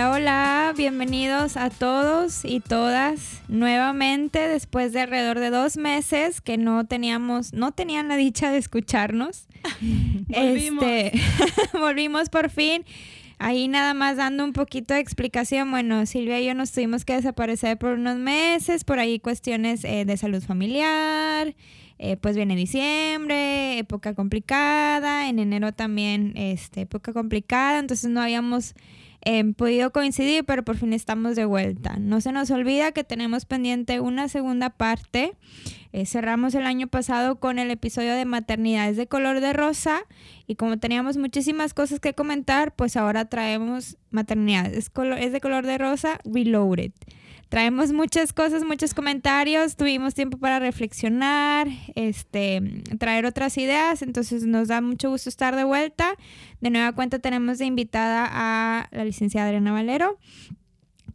Hola, hola, bienvenidos a todos y todas nuevamente después de alrededor de dos meses que no teníamos, no tenían la dicha de escucharnos. volvimos. Este, volvimos por fin. Ahí nada más dando un poquito de explicación. Bueno, Silvia y yo nos tuvimos que desaparecer por unos meses, por ahí cuestiones eh, de salud familiar. Eh, pues viene diciembre, época complicada, en enero también este, época complicada, entonces no habíamos eh, podido coincidir, pero por fin estamos de vuelta. No se nos olvida que tenemos pendiente una segunda parte. Eh, cerramos el año pasado con el episodio de maternidades de color de rosa y como teníamos muchísimas cosas que comentar, pues ahora traemos maternidades es, de color de rosa reloaded. Traemos muchas cosas, muchos comentarios, tuvimos tiempo para reflexionar, este, traer otras ideas, entonces nos da mucho gusto estar de vuelta. De nueva cuenta tenemos de invitada a la licenciada Adriana Valero,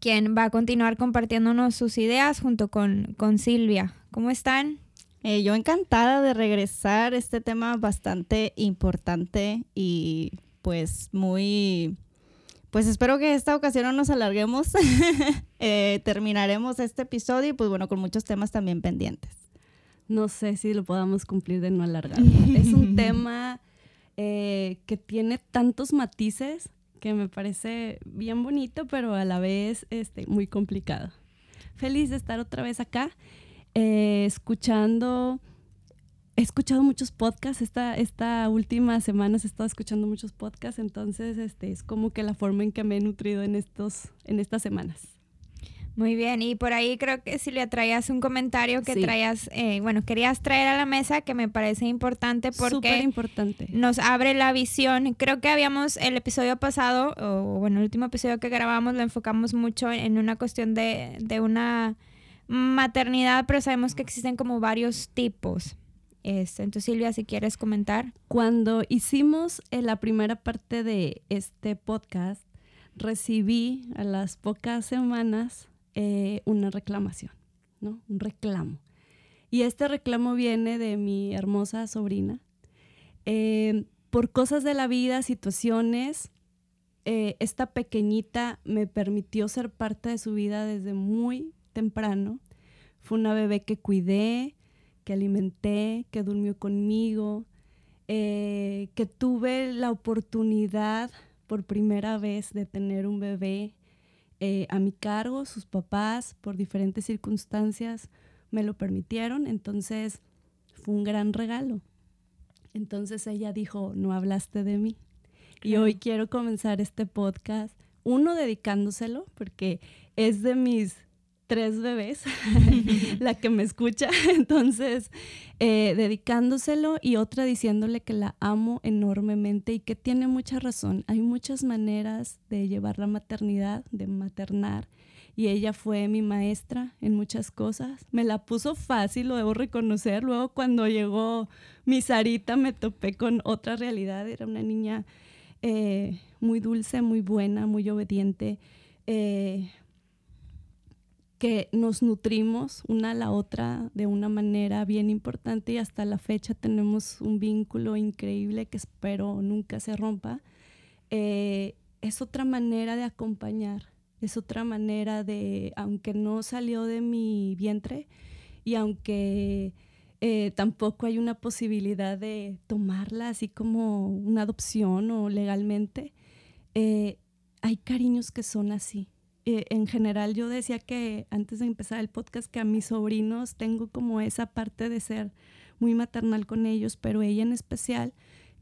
quien va a continuar compartiéndonos sus ideas junto con, con Silvia. ¿Cómo están? Eh, yo encantada de regresar, este tema bastante importante y pues muy pues espero que esta ocasión no nos alarguemos. eh, terminaremos este episodio y pues bueno, con muchos temas también pendientes. No sé si lo podamos cumplir de no alargar. es un tema eh, que tiene tantos matices que me parece bien bonito, pero a la vez este, muy complicado. Feliz de estar otra vez acá, eh, escuchando he escuchado muchos podcasts, esta, esta última semana he estado escuchando muchos podcasts, entonces este, es como que la forma en que me he nutrido en, estos, en estas semanas. Muy bien, y por ahí creo que si le traías un comentario que sí. traías, eh, bueno, querías traer a la mesa que me parece importante porque importante. nos abre la visión. Creo que habíamos el episodio pasado, o bueno, el último episodio que grabamos lo enfocamos mucho en una cuestión de, de una maternidad, pero sabemos que existen como varios tipos. Este, entonces, Silvia, si quieres comentar. Cuando hicimos la primera parte de este podcast, recibí a las pocas semanas eh, una reclamación, ¿no? Un reclamo. Y este reclamo viene de mi hermosa sobrina. Eh, por cosas de la vida, situaciones, eh, esta pequeñita me permitió ser parte de su vida desde muy temprano. Fue una bebé que cuidé, que alimenté, que durmió conmigo, eh, que tuve la oportunidad por primera vez de tener un bebé eh, a mi cargo, sus papás, por diferentes circunstancias, me lo permitieron, entonces fue un gran regalo. Entonces ella dijo, no hablaste de mí. Claro. Y hoy quiero comenzar este podcast, uno dedicándoselo, porque es de mis tres bebés, la que me escucha, entonces eh, dedicándoselo y otra diciéndole que la amo enormemente y que tiene mucha razón. Hay muchas maneras de llevar la maternidad, de maternar, y ella fue mi maestra en muchas cosas. Me la puso fácil, lo debo reconocer. Luego cuando llegó mi Sarita me topé con otra realidad. Era una niña eh, muy dulce, muy buena, muy obediente. Eh, que nos nutrimos una a la otra de una manera bien importante y hasta la fecha tenemos un vínculo increíble que espero nunca se rompa, eh, es otra manera de acompañar, es otra manera de, aunque no salió de mi vientre y aunque eh, tampoco hay una posibilidad de tomarla así como una adopción o legalmente, eh, hay cariños que son así eh, en general yo decía que antes de empezar el podcast que a mis sobrinos tengo como esa parte de ser muy maternal con ellos, pero ella en especial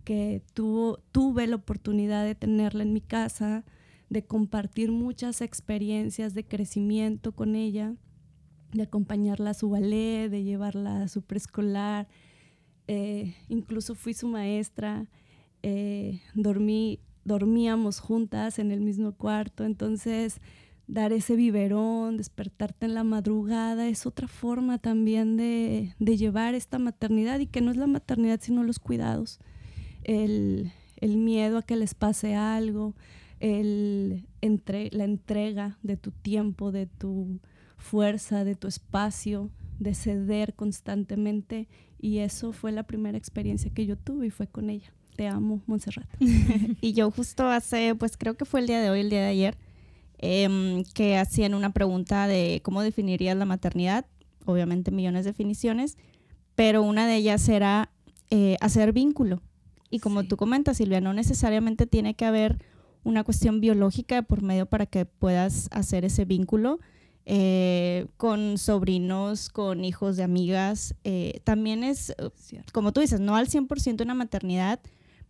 que tuvo, tuve la oportunidad de tenerla en mi casa, de compartir muchas experiencias de crecimiento con ella, de acompañarla a su ballet, de llevarla a su preescolar, eh, incluso fui su maestra, eh, dormí, dormíamos juntas en el mismo cuarto, entonces dar ese biberón, despertarte en la madrugada, es otra forma también de, de, llevar esta maternidad y que no es la maternidad sino los cuidados, el, el miedo a que les pase algo, el entre, la entrega de tu tiempo, de tu fuerza, de tu espacio, de ceder constantemente y eso fue la primera experiencia que yo tuve y fue con ella. Te amo, Montserrat. y yo justo hace, pues creo que fue el día de hoy, el día de ayer, em, que hacían una pregunta de cómo definirías la maternidad, obviamente millones de definiciones, pero una de ellas era eh, hacer vínculo. Y como Sí. tú comentas, Silvia, no necesariamente tiene que haber una cuestión biológica por medio para que puedas hacer ese vínculo eh, con sobrinos, con hijos de amigas. eh, también es, Cierto. como tú dices, no al 100% una maternidad,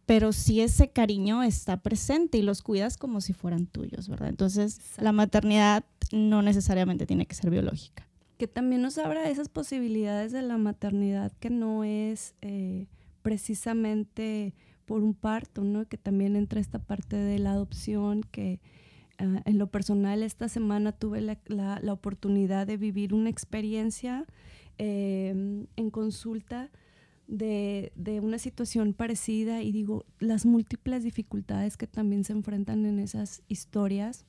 pero sí ese cariño está presente y los cuidas como si fueran tuyos, ¿verdad? Entonces, Exacto. la maternidad no necesariamente tiene que ser biológica. que también nos abra esas posibilidades de la maternidad que no es eh, precisamente por un parto, ¿no? Que también entra esta parte de la adopción, que ah, en lo personal esta semana tuve la, la- la oportunidad de vivir una experiencia eh, en consulta de, de una situación parecida y digo, las múltiples dificultades que también se enfrentan en esas historias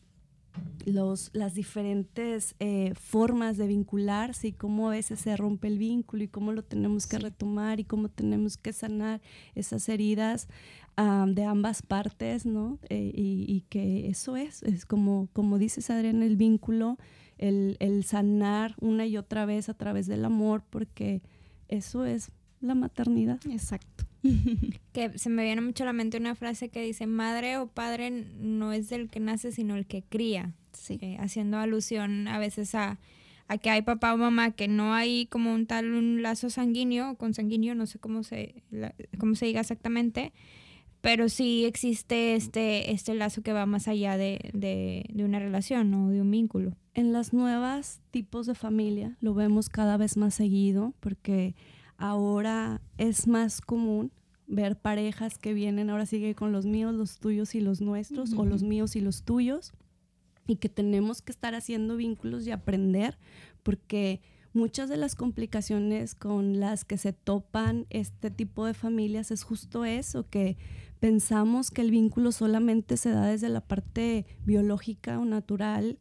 los, las diferentes eh, formas de vincularse y cómo a veces se rompe el vínculo y cómo lo tenemos que retomar y cómo tenemos que sanar esas heridas am, de ambas partes, ¿no? Eh, y, y que eso es, es como, como dices Adrián, el vínculo, el, el sanar una y otra vez a través del amor, porque eso es la maternidad. Exacto. Que se me viene mucho a la mente una frase que dice, madre o padre no es del que nace, sino el que cría. Sí. eh, haciendo alusión a veces a, a que hay papá o mamá que no hay como un tal un lazo sanguíneo o consanguíneo, no sé cómo se, la- cómo se diga exactamente, pero sí existe este, este lazo que va más allá de, de, de una relación o de un vínculo. En las nuevas tipos de familia lo vemos cada vez más seguido porque ahora es más común ver parejas que vienen, ahora sigue con los míos, los tuyos y los nuestros, o los míos y los tuyos, y que tenemos que estar haciendo vínculos y aprender porque muchas de las complicaciones con las que se topan este tipo de familias es justo eso, que pensamos que el vínculo solamente se da desde la parte biológica o natural,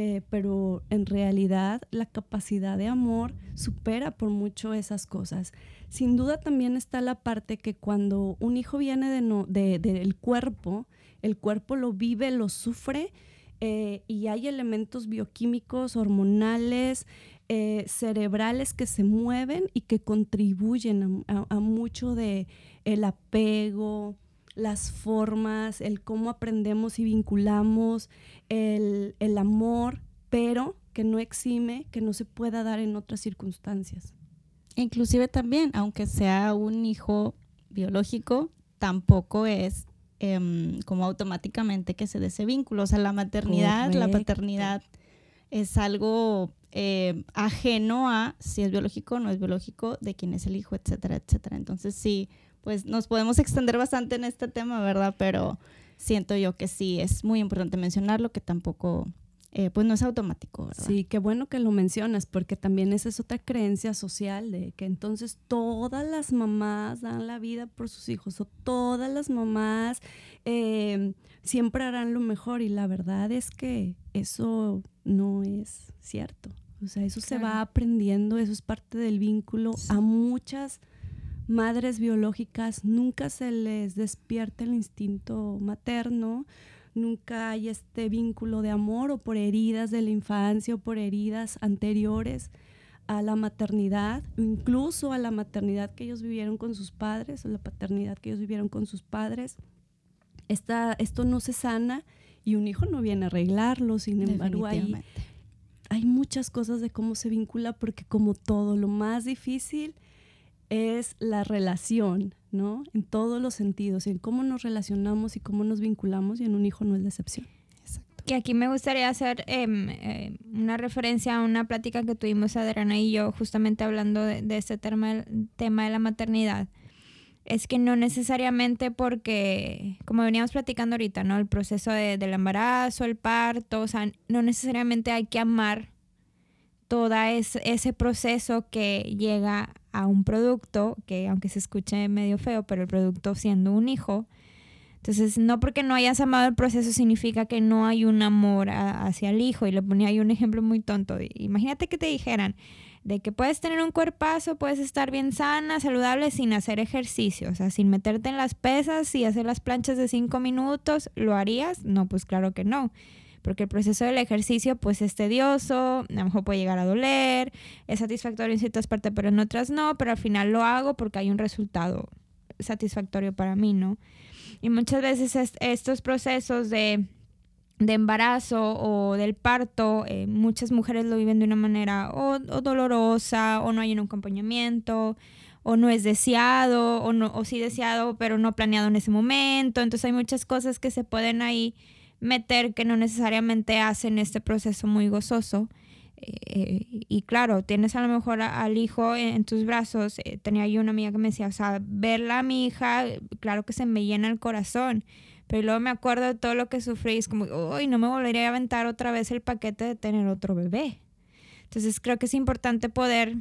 eh, pero en realidad la capacidad de amor supera por mucho esas cosas. Sin duda también está la parte que cuando un hijo viene de no- de- del cuerpo, el cuerpo lo vive, lo sufre eh, y hay elementos bioquímicos, hormonales, eh, cerebrales que se mueven y que contribuyen a, a- a mucho de el apego, las formas, el cómo aprendemos y vinculamos, el, el amor, pero que no exime que no se pueda dar en otras circunstancias. Inclusive también, aunque sea un hijo biológico, tampoco es em, como automáticamente que se dé ese vínculo. O sea, la maternidad, la paternidad es algo eh, ajeno a si es biológico o no es biológico, de quién es el hijo, etcétera, etcétera. Entonces sí, pues nos podemos extender bastante en este tema, ¿verdad? Pero siento yo que sí, es muy importante mencionarlo, que tampoco, eh, pues no es automático, ¿verdad? Sí, qué bueno que lo mencionas, porque también esa es otra creencia social de que entonces todas las mamás dan la vida por sus hijos o todas las mamás eh, siempre harán lo mejor y la verdad es que eso no es cierto. O sea, eso se va aprendiendo, eso es parte del vínculo. Sí. A muchas madres biológicas nunca se les despierta el instinto materno, nunca hay este vínculo de amor o por heridas de la infancia o por heridas anteriores a la maternidad, o incluso a la maternidad que ellos vivieron con sus padres o la paternidad que ellos vivieron con sus padres. Esta, esto no se sana y un hijo no viene a arreglarlo, sin embargo hay, hay muchas cosas de cómo se vincula porque como todo, lo más difícil es la relación, ¿no? En todos los sentidos, en cómo nos relacionamos y cómo nos vinculamos y en un hijo no es la excepción. Exacto. Que aquí me gustaría hacer em, eh, una referencia a una plática que tuvimos Adriana y yo, justamente hablando de, de este tema, tema de la maternidad. Es que no necesariamente porque, como veníamos platicando ahorita, ¿no? El proceso de- del embarazo, el parto, o sea, no necesariamente hay que amar todo ese proceso que llega a un producto, que aunque se escuche medio feo, pero el producto siendo un hijo, entonces, no porque no hayas amado el proceso significa que no hay un amor hacia el hijo. Y le ponía ahí un ejemplo muy tonto. Imagínate que te dijeran de que puedes tener un cuerpazo, puedes estar bien sana, saludable, sin hacer ejercicio. O sea, sin meterte en las pesas y hacer las planchas de cinco minutos, ¿lo harías? No, pues claro que no. Porque el proceso del ejercicio pues es tedioso, a lo mejor puede llegar a doler, es satisfactorio en ciertas partes, pero en otras no, pero al final lo hago porque hay un resultado satisfactorio para mí, ¿no? Y muchas veces estos procesos de, embarazo o del parto, eh, muchas mujeres lo viven de una manera o, dolorosa o no hay un acompañamiento o no es deseado o, no, o sí deseado pero no planeado en ese momento. Entonces hay muchas cosas que se pueden ahí meter que no necesariamente hacen este proceso muy gozoso. Eh, y claro, tienes a lo mejor al hijo en, tus brazos. Eh, tenía yo una amiga que me decía, o sea, verla a mi hija, claro que se me llena el corazón. Pero luego me acuerdo de todo lo que sufrí es como, uy, no me volvería a aventar otra vez el paquete de tener otro bebé. Entonces creo que es importante poder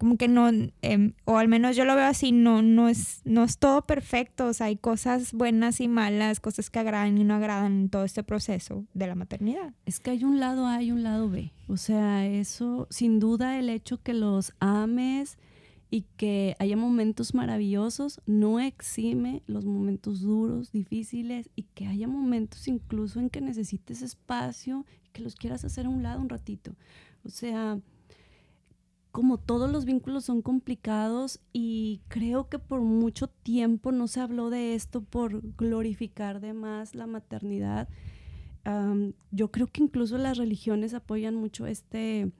como que no, em, o al menos yo lo veo así, no, no, es, no es todo perfecto, o sea, hay cosas buenas y malas, cosas que agradan y no agradan en todo este proceso de la maternidad. Es que hay un lado A y un lado B, o sea, eso, sin duda el hecho que los ames y que haya momentos maravillosos no exime los momentos duros, difíciles y que haya momentos incluso en que necesites espacio y que los quieras hacer a un lado un ratito. O sea, como todos los vínculos son complicados y creo que por mucho tiempo no se habló de esto por glorificar de más la maternidad. yo creo que incluso las religiones apoyan mucho este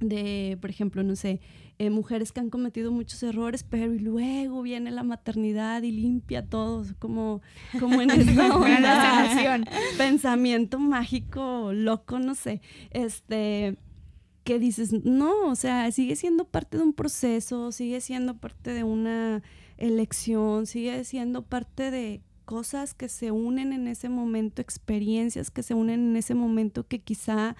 de, por ejemplo, no sé, eh, mujeres que han cometido muchos errores, pero y luego viene la maternidad y limpia todo, como, como en esta onda, pensamiento mágico, loco, no sé, este, que dices, no, o sea, sigue siendo parte de un proceso, sigue siendo parte de una elección, sigue siendo parte de cosas que se unen en ese momento, experiencias que se unen en ese momento que quizá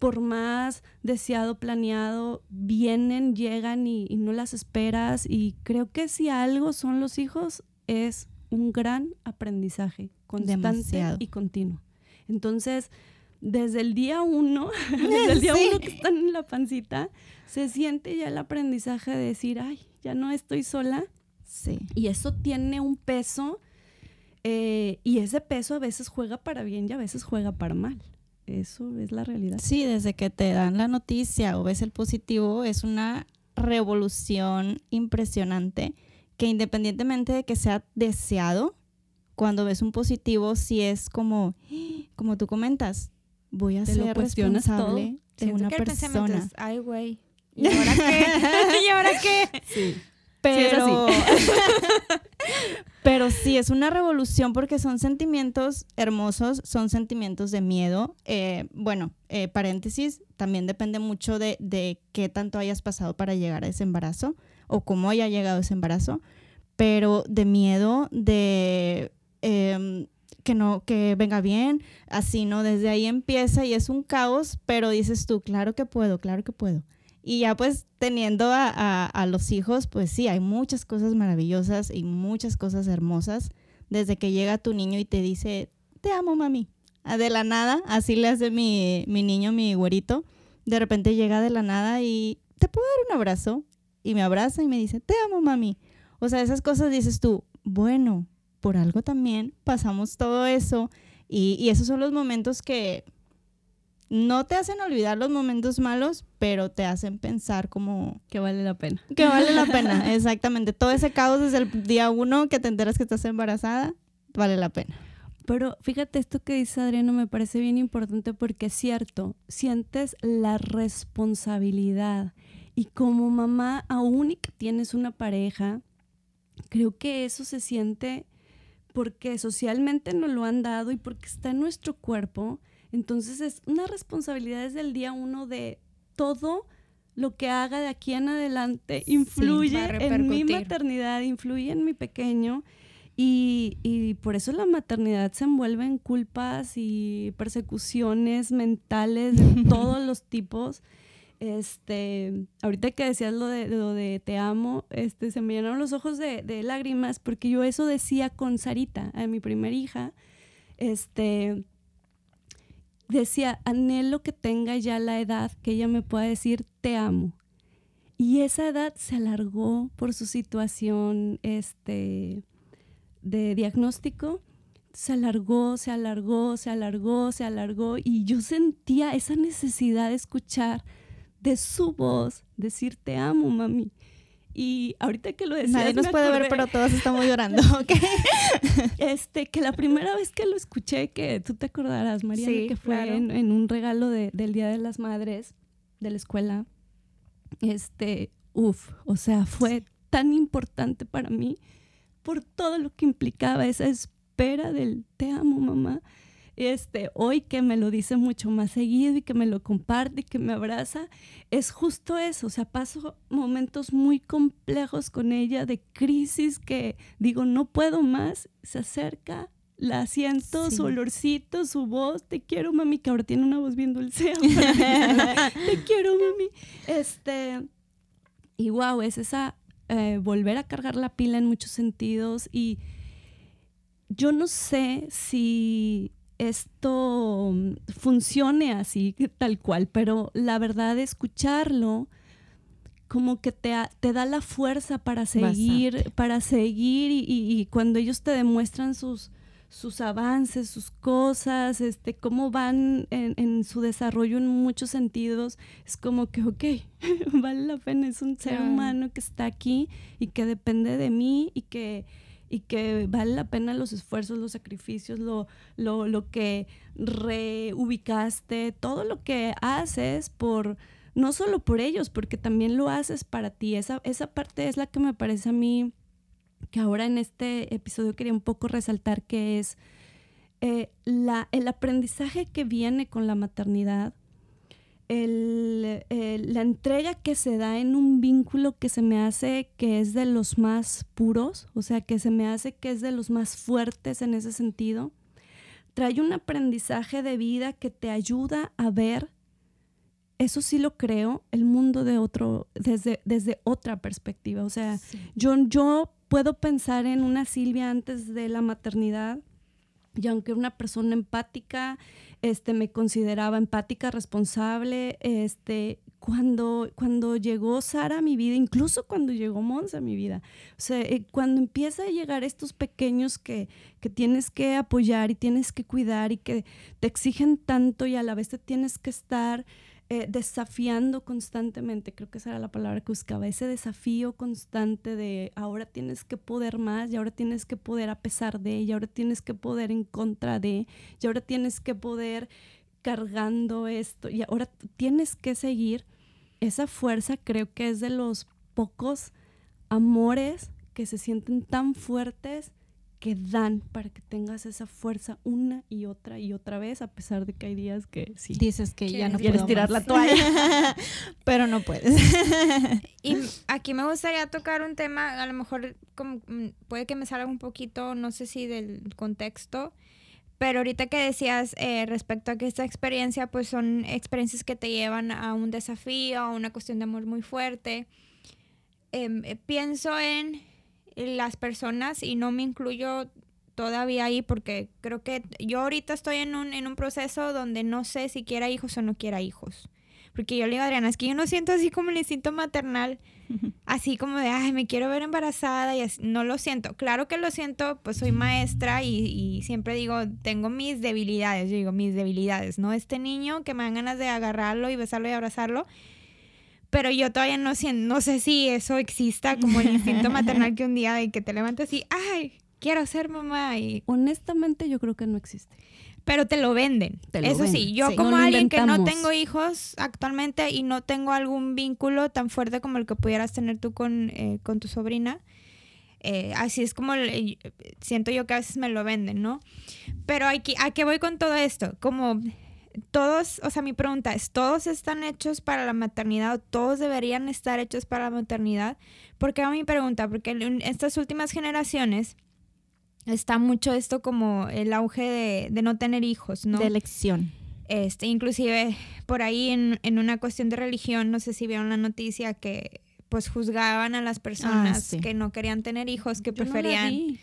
por más deseado, planeado, vienen, llegan y, no las esperas. Y creo que si algo son los hijos es un gran aprendizaje constante y continuo. Entonces, desde el día uno, desde el día uno que están en la pancita, se siente ya el aprendizaje de decir, ay, ya no estoy sola. Sí. Y eso tiene un peso, eh, y ese peso a veces juega para bien y a veces juega para mal. Eso es la realidad. Sí, desde que te dan la noticia o ves el positivo, es una revolución impresionante que independientemente de que sea deseado, cuando ves un positivo, sí es como, como tú comentas, voy a ser responsable de una persona. Ay, güey. ¿Y ahora qué? ¿Y ahora qué? Sí. Pero, pero sí, es una revolución porque son sentimientos hermosos, son sentimientos de miedo. Eh, bueno, eh, paréntesis, también depende mucho de, de, qué tanto hayas pasado para llegar a ese embarazo o cómo haya llegado ese embarazo, pero de miedo, de... Em, que no, que venga bien, así, ¿no? Desde ahí empieza y es un caos, pero dices tú, claro que puedo, claro que puedo. Y ya pues teniendo a, a, los hijos, pues sí, hay muchas cosas maravillosas y muchas cosas hermosas. Desde que llega tu niño y te dice, te amo, mami. De la nada, así le hace mi, mi niño, mi güerito. De repente llega de la nada y te puedo dar un abrazo. Y me abraza y me dice, te amo, mami. O sea, esas cosas dices tú, bueno, por algo también pasamos todo eso y, esos son los momentos que no te hacen olvidar los momentos malos, pero te hacen pensar como... Que vale la pena. Que vale la pena, exactamente. Todo ese caos desde el día uno que te enteras que estás embarazada, vale la pena. Pero fíjate, esto que dice Adriano me parece bien importante porque es cierto, sientes la responsabilidad y como mamá, aún y que tienes una pareja, creo que eso se siente porque socialmente nos lo han dado y porque está en nuestro cuerpo. Entonces es una responsabilidad desde el día uno de todo lo que haga de aquí en adelante influye en mi maternidad, influye en mi pequeño. Y, y, por eso la maternidad se envuelve en culpas y persecuciones mentales de todos los tipos. Este, ahorita que decías lo de, lo de te amo, este, se me llenaron los ojos de, de, lágrimas porque yo eso decía con Sarita, a mi primera hija. Este, decía, anhelo que tenga ya la edad que ella me pueda decir te amo. Y esa edad se alargó por su situación este, de diagnóstico, se alargó, se alargó, se alargó, se alargó y yo sentía esa necesidad de escuchar de su voz decir te amo, mami. Y ahorita que lo decías, Nadie nos me puede ver, acordé, pero todos estamos llorando, ¿ok? Este, que la primera vez que lo escuché, que tú te acordarás, Sí, que fue claro. en, en un regalo de- del Día de las Madres de la escuela, este, uff, o sea, fue tan importante para mí por todo lo que implicaba esa espera del te amo, mamá. Este, hoy que me lo dice mucho más seguido y que me lo comparte y que me abraza, es justo eso, o sea, paso momentos muy complejos con ella de crisis que digo, no puedo más, se acerca, la siento, Sí. su olorcito, su voz, te quiero mami, que ahora tiene una voz bien dulce, ahora. te quiero mami. Este, y wow, es esa, eh, volver a cargar la pila en muchos sentidos y yo no sé si esto mm, funcione así, tal cual, pero la verdad escucharlo como que te, te da la fuerza para seguir, para seguir y, y- y cuando ellos te demuestran sus, sus avances, sus cosas, este, cómo van en, en su desarrollo en muchos sentidos, es como que, ok, vale la pena, es un ser Claro. humano que está aquí y que depende de mí y que, y que vale la pena los esfuerzos, los sacrificios, lo, lo, lo que reubicaste, todo lo que haces por, no solo por ellos, porque también lo haces para ti. Esa, esa parte es la que me parece a mí que ahora en este episodio quería un poco resaltar, que es eh, la, el aprendizaje que viene con la maternidad, el, la entrega que se da en un vínculo que se me hace que es de los más puros, o sea, que se me hace que es de los más fuertes en ese sentido, trae un aprendizaje de vida que te ayuda a ver, eso sí lo creo, el mundo de otro, desde, desde otra perspectiva. O sea, yo, yo puedo pensar en una Silvia antes de la maternidad y aunque una persona empática, este, me consideraba empática, responsable, este, cuando, cuando llegó Sara a mi vida, incluso cuando llegó Monza a mi vida, o sea, eh, cuando empieza a llegar estos pequeños que, que tienes que apoyar y tienes que cuidar y que te exigen tanto y a la vez te tienes que estar eh, desafiando constantemente, creo que esa era la palabra que buscaba, ese desafío constante de ahora tienes que poder más y ahora tienes que poder a pesar de, y ahora tienes que poder en contra de, y ahora tienes que poder cargando esto, y ahora tienes que seguir. Esa fuerza creo que es de los pocos amores que se sienten tan fuertes que dan para que tengas esa fuerza una y otra y otra vez, a pesar de que hay días que sí. Dices que ya no Quieres puedo tirar más. la toalla. Pero no puedes. Y aquí me gustaría tocar un tema, a lo mejor como, mm, puede que me salga un poquito, no sé si del contexto, pero ahorita que decías eh, respecto a que esta experiencia, pues son experiencias que te llevan a un desafío, a una cuestión de amor muy fuerte. Em, eh, pienso en las personas y no me incluyo todavía ahí porque creo que yo ahorita estoy en un, en un proceso donde no sé si quiera hijos o no quiera hijos. Porque yo le digo a Adriana, es que yo no siento así como el instinto maternal, así como de, ay, me quiero ver embarazada y así. no lo siento. Claro que lo siento, pues soy maestra y, y siempre digo, tengo mis debilidades, yo digo, mis debilidades, ¿no? Este niño que me dan ganas de agarrarlo y besarlo y abrazarlo, pero yo todavía no, no sé si eso exista como el instinto maternal que un día de que te levantas y, ay, quiero ser mamá y Honestamente, yo creo que no existe. pero te lo venden. Te lo Eso sí, yo sí. como No alguien que no tengo hijos actualmente y no tengo algún vínculo tan fuerte como el que pudieras tener tú con, eh, con tu sobrina, eh, así es como le- siento yo que a veces me lo venden, ¿no? Pero aquí, ¿a qué voy con todo esto? Como todos, o sea, mi pregunta es, ¿todos están hechos para la maternidad o todos deberían estar hechos para la maternidad? ¿Por qué va mi pregunta? Porque en estas últimas generaciones está mucho esto como el auge de, de no tener hijos, ¿no? De elección. Este, inclusive por ahí en, en una cuestión de religión, no sé si vieron la noticia que pues juzgaban a las personas Ah, sí. que no querían tener hijos, que Yo no preferían vi.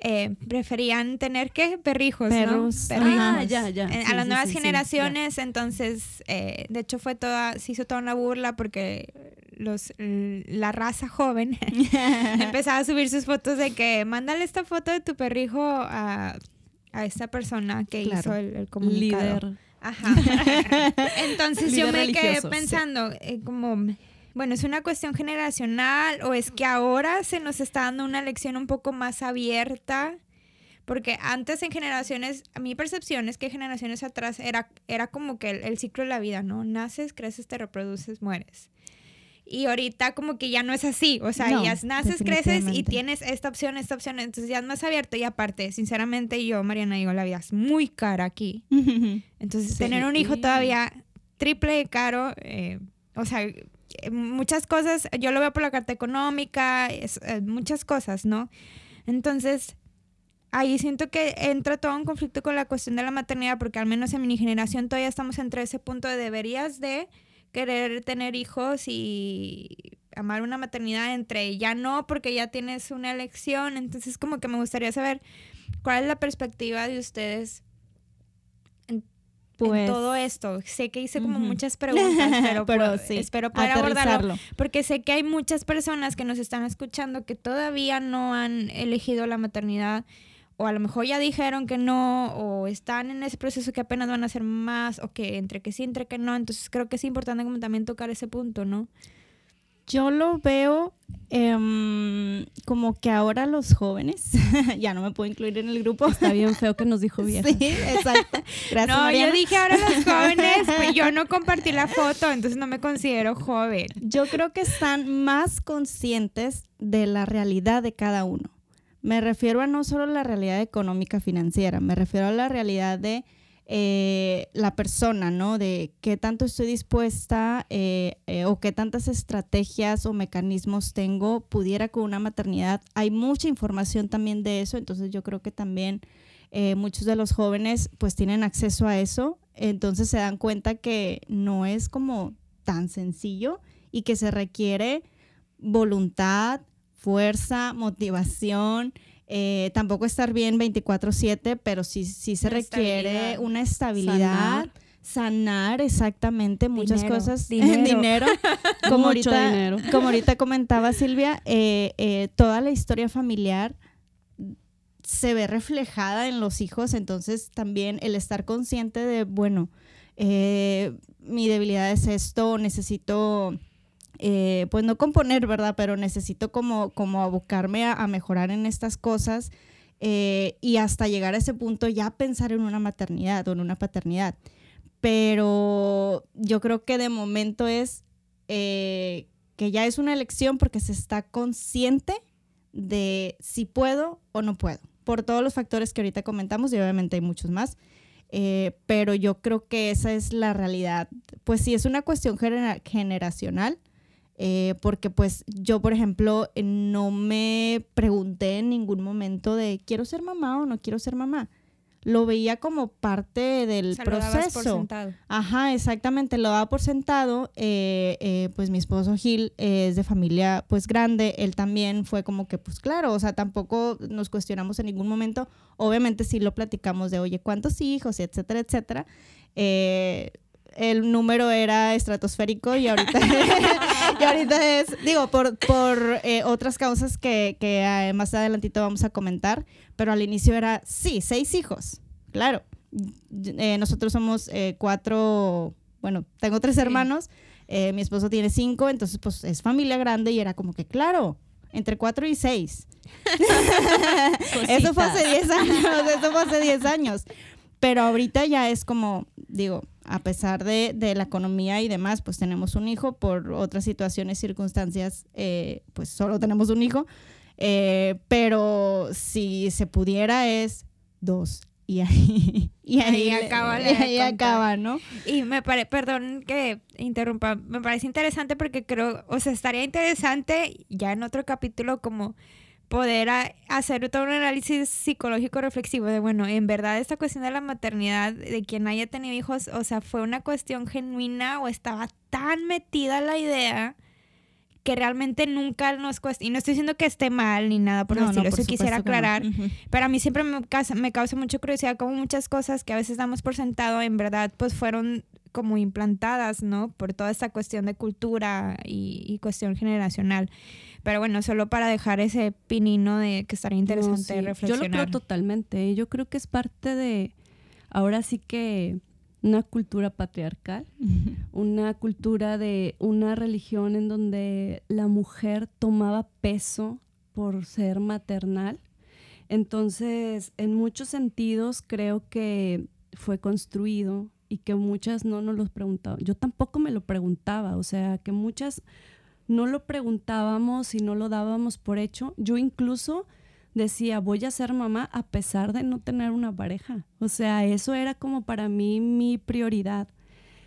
Eh, preferían tener qué perrijos, Perros. Perrijos. Ah, ya, ya. Eh, Sí, a las sí, nuevas sí, sí, generaciones, entonces, eh, de hecho fue toda, se hizo toda una burla porque los la raza joven empezaba a subir sus fotos de que mándale esta foto de tu perrijo a, a esta persona que Claro. hizo el, el comunicado. Líder. Ajá. Entonces yo me quedé pensando, eh, como, bueno, ¿es una cuestión generacional o es que ahora se nos está dando una lección un poco más abierta? Porque antes en generaciones, a mi percepción es que generaciones atrás era, era como que el, el ciclo de la vida, ¿no? Naces, creces, te reproduces, mueres. Y ahorita como que ya no es así, o sea, No, ya naces, creces y tienes esta opción, esta opción, entonces ya es más abierto y aparte, sinceramente yo, Mariana, digo, la vida es muy cara aquí. Entonces, Sí. tener un hijo todavía triple de caro, eh, o sea, muchas cosas, yo lo veo por la carta económica, es, eh, muchas cosas, ¿no? Entonces, ahí siento que entra todo un conflicto con la cuestión de la maternidad, porque al menos en mi generación todavía estamos entre ese punto de deberías de querer tener hijos y amar una maternidad entre ya no, porque ya tienes una elección. Entonces, como que me gustaría saber cuál es la perspectiva de ustedes Pues, todo esto. Sé que hice como muchas preguntas, pero, Pero sí, espero poder abordarlo. Porque sé que hay muchas personas que nos están escuchando que todavía no han elegido la maternidad o a lo mejor ya dijeron que no o están en ese proceso que apenas van a hacer más o que entre que sí, entre que no. Entonces creo que es importante como también tocar ese punto, ¿no? Yo lo veo em, como que ahora los jóvenes, ya no me puedo incluir en el grupo. Está bien feo que nos dijo vieja. Sí, exacto. Gracias, no, Mariana. yo dije ahora los jóvenes, pues yo no compartí la foto, entonces no me considero joven. Yo creo que están más conscientes de la realidad de cada uno. Me refiero a no solo la realidad económica financiera, me refiero a la realidad de eh, la persona, ¿no? De qué tanto estoy dispuesta eh, eh, o qué tantas estrategias o mecanismos tengo pudiera con una maternidad. Hay mucha información también de eso, entonces yo creo que también muchos de los jóvenes pues tienen acceso a eso, entonces se dan cuenta que no es como tan sencillo y que se requiere voluntad, fuerza, motivación, eh, tampoco estar bien 24/7, pero sí, sí se Una requiere estabilidad. una estabilidad. Sanar, exactamente muchas Dinero, cosas. dinero. dinero. Como, Mucho ahorita, dinero. como ahorita comentaba Silvia, eh, eh, toda la historia familiar se ve reflejada en los hijos, entonces también el estar consciente de, bueno, mi debilidad es esto, necesito, eh, pues no componer, ¿verdad? Pero necesito como, como abocarme a, a mejorar en estas cosas eh, y hasta llegar a ese punto ya pensar en una maternidad o en una paternidad. Pero yo creo que de momento es eh, que ya es una elección porque se está consciente de si puedo o no puedo, por todos los factores que ahorita comentamos y obviamente hay muchos más. Eh, pero yo creo que esa es la realidad. Pues sí, es una cuestión genera- generacional, eh, porque pues yo, por ejemplo, eh, no me pregunté en ningún momento de quiero ser mamá o no quiero ser mamá. Lo veía como parte del O sea, lo dabas por proceso. sentado. Ajá, exactamente, lo daba por sentado. eh, eh, pues mi esposo Gil eh, es de familia pues grande, él también fue como que pues claro, o sea, tampoco nos cuestionamos en ningún momento. Obviamente sí lo platicamos de, oye, ¿cuántos hijos? Y etcétera, etcétera. El número era estratosférico y ahorita, y ahorita es, digo, por, por eh, otras causas que, que eh, más adelantito vamos a comentar, pero al inicio era, sí, seis hijos, claro. Eh, nosotros somos eh, cuatro, bueno, tengo tres hermanos, mi esposo tiene cinco, entonces pues es familia grande y era como que, claro, entre cuatro y seis. Eso fue hace 10 años, eso fue hace 10 años. Pero ahorita ya es como, digo, a pesar de, de la economía y demás, pues tenemos un hijo, por otras situaciones, circunstancias, eh, pues solo tenemos un hijo. Eh, pero si se pudiera es dos. Y ahí, y ahí, Ahí acaba y ahí acaba, ¿no? Y me parece, perdón que interrumpa, me parece interesante porque creo, o sea, estaría interesante ya en otro capítulo como poder hacer todo un análisis psicológico reflexivo de, bueno, en verdad esta cuestión de la maternidad, de quien haya tenido hijos, o sea, fue una cuestión genuina o estaba tan metida la idea que realmente nunca nos cuesta, y no estoy diciendo que esté mal ni nada por el estilo, eso quisiera que no. aclarar, Ujú. pero a mí siempre me causa, me causa mucha curiosidad como muchas cosas que a veces damos por sentado, en verdad, pues fueron como implantadas, ¿no? Por toda esta cuestión de cultura y, y cuestión generacional. Pero bueno, solo para dejar ese pinino de que estaría interesante No, sí. reflexionar. Yo lo creo totalmente. Yo creo que es parte de, ahora sí que, una cultura patriarcal, una cultura de una religión en donde la mujer tomaba peso por ser maternal. Entonces, en muchos sentidos, creo que fue construido y que muchas no nos lo preguntaban. Yo tampoco me lo preguntaba, o sea, que muchas no lo preguntábamos y no lo dábamos por hecho. Yo incluso decía, voy a ser mamá a pesar de no tener una pareja. O sea, eso era como para mí mi prioridad.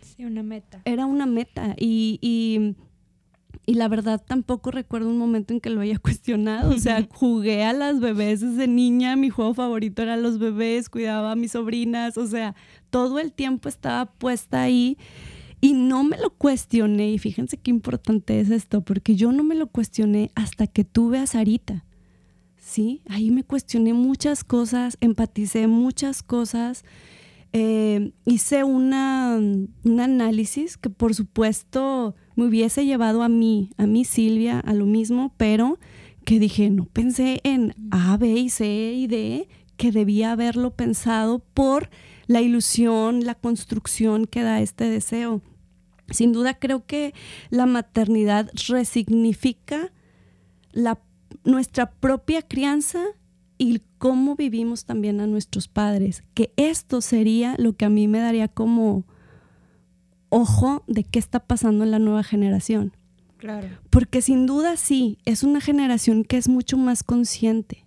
Sí, una meta. Era una meta y, y, y la verdad tampoco recuerdo un momento en que lo haya cuestionado. O sea, jugué a las bebés desde niña, mi juego favorito era los bebés, cuidaba a mis sobrinas, o sea, todo el tiempo estaba puesta ahí. Y no me lo cuestioné, y fíjense qué importante es esto, porque yo no me lo cuestioné hasta que tuve a Sarita. Sí, ahí me cuestioné muchas cosas, empaticé muchas cosas, eh, hice una, un análisis que por supuesto me hubiese llevado a mí, a mí Silvia, a lo mismo, pero que dije, no pensé en A, B y C y D, que debía haberlo pensado por la ilusión, la construcción que da este deseo. Sin duda creo que la maternidad resignifica la, nuestra propia crianza y cómo vivimos también a nuestros padres, que esto sería lo que a mí me daría como ojo de qué está pasando en la nueva generación. Claro. Porque sin duda sí, es una generación que es mucho más consciente,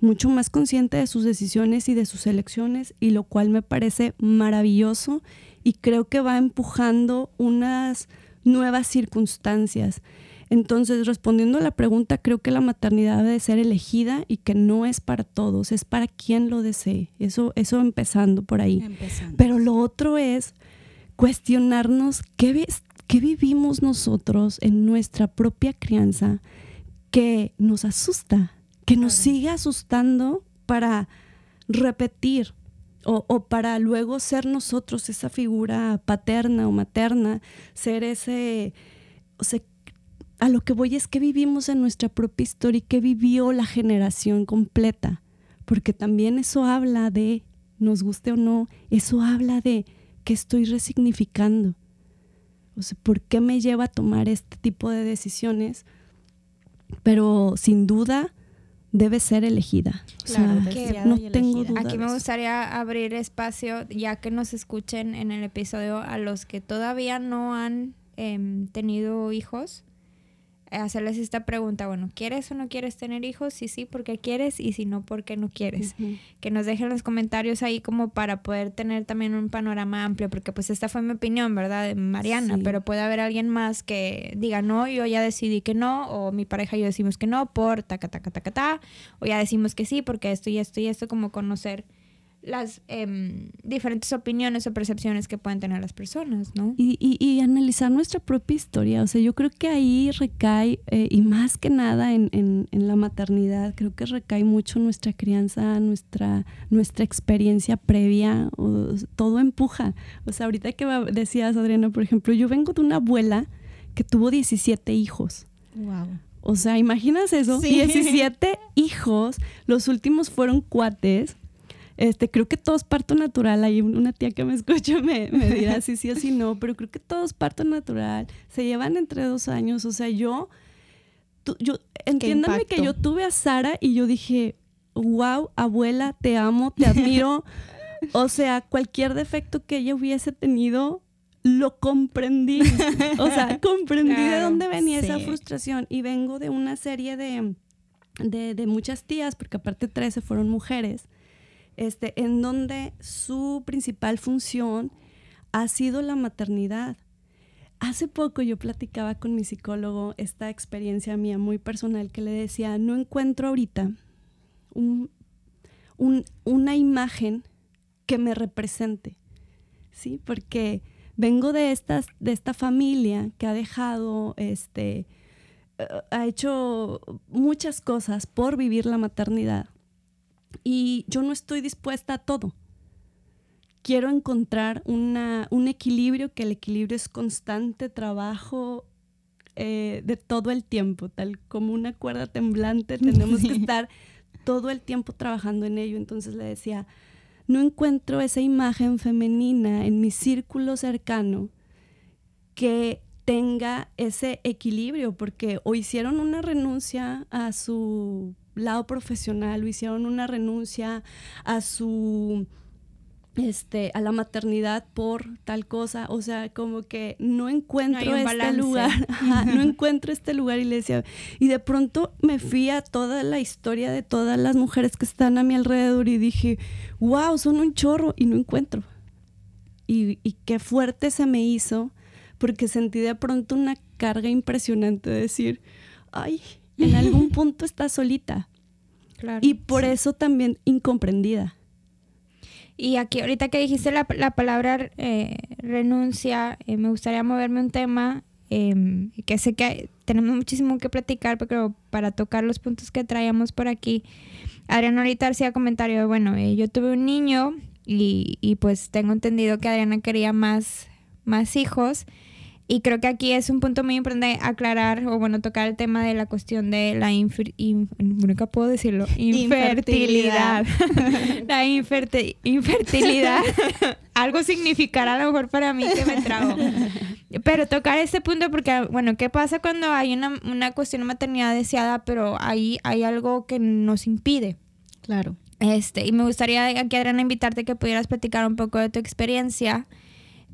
mucho más consciente de sus decisiones y de sus elecciones, y lo cual me parece maravilloso y creo que va empujando unas nuevas circunstancias. Entonces, respondiendo a la pregunta, creo que la maternidad debe ser elegida y que no es para todos, es para quien lo desee. Eso, eso empezando por ahí. Empezando. Pero lo otro es cuestionarnos qué, vi- qué vivimos nosotros en nuestra propia crianza que nos asusta, que nos sigue asustando para repetir o, o para luego ser nosotros esa figura paterna o materna, ser ese, o sea, a lo que voy es que vivimos en nuestra propia historia y que vivió la generación completa, porque también eso habla de, nos guste o no, eso habla de que estoy resignificando. O sea, ¿por qué me lleva a tomar este tipo de decisiones? Pero sin duda debe ser elegida. O Claro, sea, que no y elegida. tengo duda. Aquí me gustaría abrir espacio, ya que nos escuchen en el episodio, a los que todavía no han em, tenido hijos, eh, hacerles esta pregunta, bueno, ¿quieres o no quieres tener hijos? Si sí, ¿por qué quieres? Y si no, ¿por qué no quieres? Que nos dejen los comentarios ahí como para poder tener también un panorama amplio, porque pues esta fue mi opinión, ¿verdad? De Mariana, Sí. pero puede haber alguien más que diga, no, yo ya decidí que no, o mi pareja y yo decimos que no por taca, taca, taca, ta, o ya decimos que sí porque esto y esto y esto, como conocer las em, diferentes opiniones o percepciones que pueden tener las personas, ¿no? Y, y- y analizar nuestra propia historia. O sea, yo creo que ahí recae, eh, y más que nada en, en- en la maternidad, creo que recae mucho nuestra crianza, nuestra, nuestra experiencia previa, o- todo empuja. O sea, ahorita que decías, Adriana, por ejemplo, yo vengo de una abuela que tuvo 17 hijos. Wow. O sea, imaginas eso, Sí. 17 hijos, los últimos fueron cuates. Este, creo que todos parto natural. Hay una tía que me escucha me, me dirá si sí o si no, pero creo que todos parto natural. Se llevan entre dos años. O sea, yo, tú- yo, entiéndanme que yo tuve a Sara y yo dije, wow, abuela, te amo, te admiro. o sea, cualquier defecto que ella hubiese tenido, lo comprendí. O sea, comprendí de dónde venía esa frustración. Y vengo de una serie de, de, de muchas tías, porque aparte 13 fueron mujeres, este, en donde su principal función ha sido la maternidad. Hace poco yo platicaba con mi psicólogo esta experiencia mía muy personal que le decía, no encuentro ahorita un- un- una imagen que me represente, ¿sí? Porque vengo de, estas, de esta familia que ha dejado, este, eh, ha hecho muchas cosas por vivir la maternidad y yo no estoy dispuesta a todo. Quiero encontrar una, un equilibrio, que el equilibrio es constante trabajo, eh, de todo el tiempo, tal como una cuerda temblante, tenemos que estar todo el tiempo trabajando en ello. Entonces le decía, no encuentro esa imagen femenina en mi círculo cercano que tenga ese equilibrio, porque o hicieron una renuncia a su lado profesional, o hicieron una renuncia a su este, a la maternidad por tal cosa, o sea, como que no encuentro este lugar, no encuentro este lugar y le decía, y de pronto me fui a toda la historia de todas las mujeres que están a mi alrededor y dije, wow, son un chorro y no encuentro. Y, y qué fuerte se me hizo, porque sentí de pronto una carga impresionante de decir, ay, en algún punto está solita. y por eso también incomprendida y aquí ahorita que dijiste la, palabra eh, renuncia, eh, me gustaría moverme un tema em, que sé que tenemos muchísimo que platicar, pero para tocar los puntos que traíamos por aquí, Adriana ahorita hacía comentario, bueno, eh, yo tuve un niño y, y, pues tengo entendido que Adriana quería más, más hijos. Y creo que aquí es un punto muy importante aclarar o bueno, tocar el tema de la cuestión de la nunca puedo decirlo, infertilidad. la infertilidad. Algo significará a lo mejor para mí que me trago. Pero tocar ese punto porque, bueno, ¿qué pasa cuando hay una, una cuestión de maternidad deseada, pero ahí hay algo que nos impide? Claro. Este, y me gustaría aquí, Adriana, invitarte que pudieras platicar un poco de tu experiencia